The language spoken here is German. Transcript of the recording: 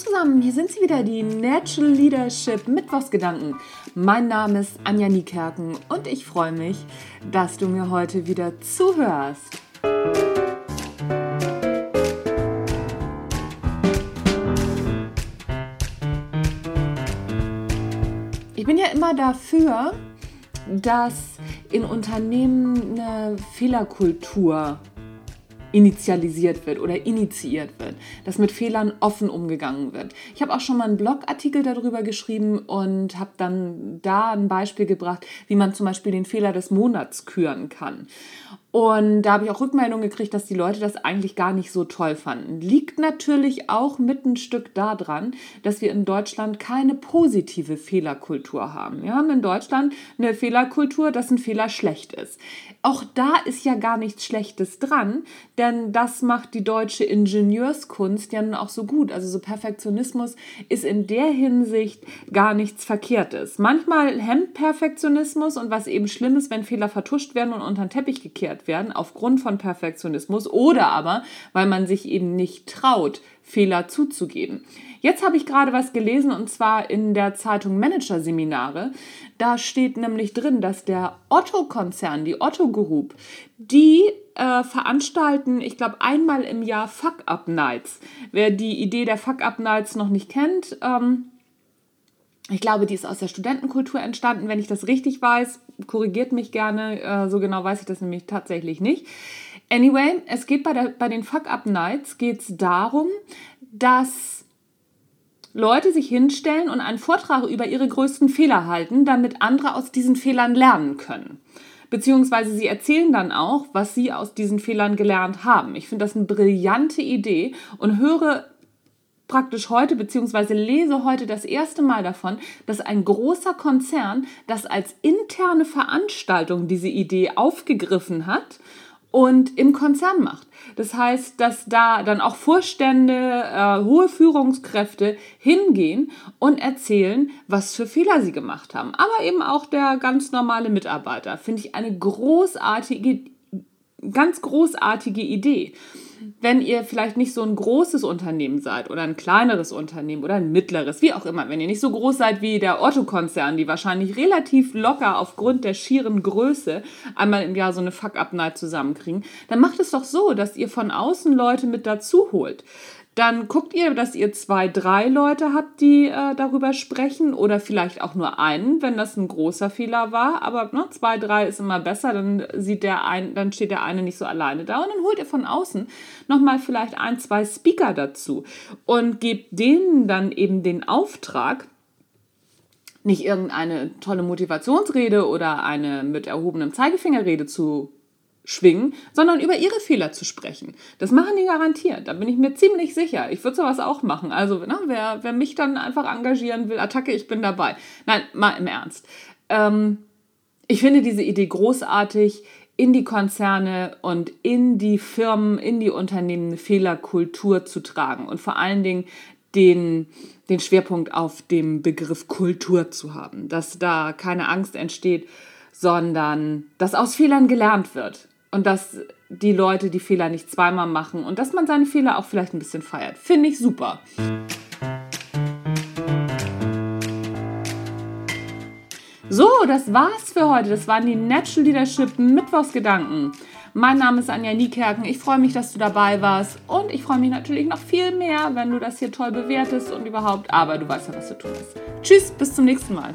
zusammen, hier sind sie wieder, die Natural Leadership Mittwochsgedanken. Mein Name ist Anja Niekerken und ich freue mich, dass du mir heute wieder zuhörst. Ich bin ja immer dafür, dass in Unternehmen eine Fehlerkultur initialisiert wird oder initiiert wird, dass mit Fehlern offen umgegangen wird. Ich habe auch schon mal einen Blogartikel darüber geschrieben und habe dann da ein Beispiel gebracht, wie man zum Beispiel den Fehler des Monats küren kann. Und da habe ich auch Rückmeldungen gekriegt, dass die Leute das eigentlich gar nicht so toll fanden. Liegt natürlich auch mit ein Stück daran, dass wir in Deutschland keine positive Fehlerkultur haben. Wir haben in Deutschland eine Fehlerkultur, dass ein Fehler schlecht ist. Auch da ist ja gar nichts Schlechtes dran, denn das macht die deutsche Ingenieurskunst ja nun auch so gut. Also so Perfektionismus ist in der Hinsicht gar nichts Verkehrtes. Manchmal hemmt Perfektionismus und was eben schlimm ist, wenn Fehler vertuscht werden und unter den Teppich gekehrt werden aufgrund von Perfektionismus oder aber, weil man sich eben nicht traut, Fehler zuzugeben. Jetzt habe ich gerade was gelesen und zwar in der Zeitung Managerseminare. Da steht nämlich drin, dass der Otto-Konzern, die Otto Group, die äh, veranstalten, ich glaube, einmal im Jahr Fuck-Up-Nights. Wer die Idee der Fuck-Up-Nights noch nicht kennt, ähm, ich glaube, die ist aus der Studentenkultur entstanden. Wenn ich das richtig weiß, korrigiert mich gerne. Äh, so genau weiß ich das nämlich tatsächlich nicht. Anyway, es geht bei, der, bei den Fuck-Up-Nights geht's darum, dass Leute sich hinstellen und einen Vortrag über ihre größten Fehler halten, damit andere aus diesen Fehlern lernen können. Beziehungsweise sie erzählen dann auch, was sie aus diesen Fehlern gelernt haben. Ich finde das eine brillante Idee und höre praktisch heute beziehungsweise lese heute das erste Mal davon, dass ein großer Konzern das als interne Veranstaltung diese Idee aufgegriffen hat und im Konzern macht. Das heißt, dass da dann auch Vorstände, äh, hohe Führungskräfte hingehen und erzählen, was für Fehler sie gemacht haben. Aber eben auch der ganz normale Mitarbeiter. Finde ich eine großartige, ganz großartige Idee wenn ihr vielleicht nicht so ein großes Unternehmen seid oder ein kleineres Unternehmen oder ein mittleres, wie auch immer, wenn ihr nicht so groß seid wie der Otto-Konzern, die wahrscheinlich relativ locker aufgrund der schieren Größe einmal im Jahr so eine Fuck-Up-Night zusammenkriegen, dann macht es doch so, dass ihr von außen Leute mit dazu holt. Dann guckt ihr, dass ihr zwei, drei Leute habt, die äh, darüber sprechen oder vielleicht auch nur einen, wenn das ein großer Fehler war. Aber ne, zwei, drei ist immer besser, dann sieht der ein, dann steht der eine nicht so alleine da. Und dann holt ihr von außen nochmal vielleicht ein, zwei Speaker dazu und gebt denen dann eben den Auftrag, nicht irgendeine tolle Motivationsrede oder eine mit erhobenem Zeigefingerrede zu schwingen, sondern über ihre Fehler zu sprechen. Das machen die garantiert, da bin ich mir ziemlich sicher. Ich würde sowas auch machen. Also, ne, wer, wer mich dann einfach engagieren will, Attacke, ich bin dabei. Nein, mal im Ernst. Ähm, ich finde diese Idee großartig, in die Konzerne und in die Firmen, in die Unternehmen Fehlerkultur zu tragen und vor allen Dingen den, den Schwerpunkt auf dem Begriff Kultur zu haben, dass da keine Angst entsteht, sondern dass aus Fehlern gelernt wird und dass die Leute die Fehler nicht zweimal machen und dass man seine Fehler auch vielleicht ein bisschen feiert. Finde ich super. So, das war's für heute. Das waren die Natural Leadership Mittwochsgedanken. Mein Name ist Anja Niekerken. Ich freue mich, dass du dabei warst. Und ich freue mich natürlich noch viel mehr, wenn du das hier toll bewertest und überhaupt. Aber du weißt ja, was du tust. Tschüss, bis zum nächsten Mal.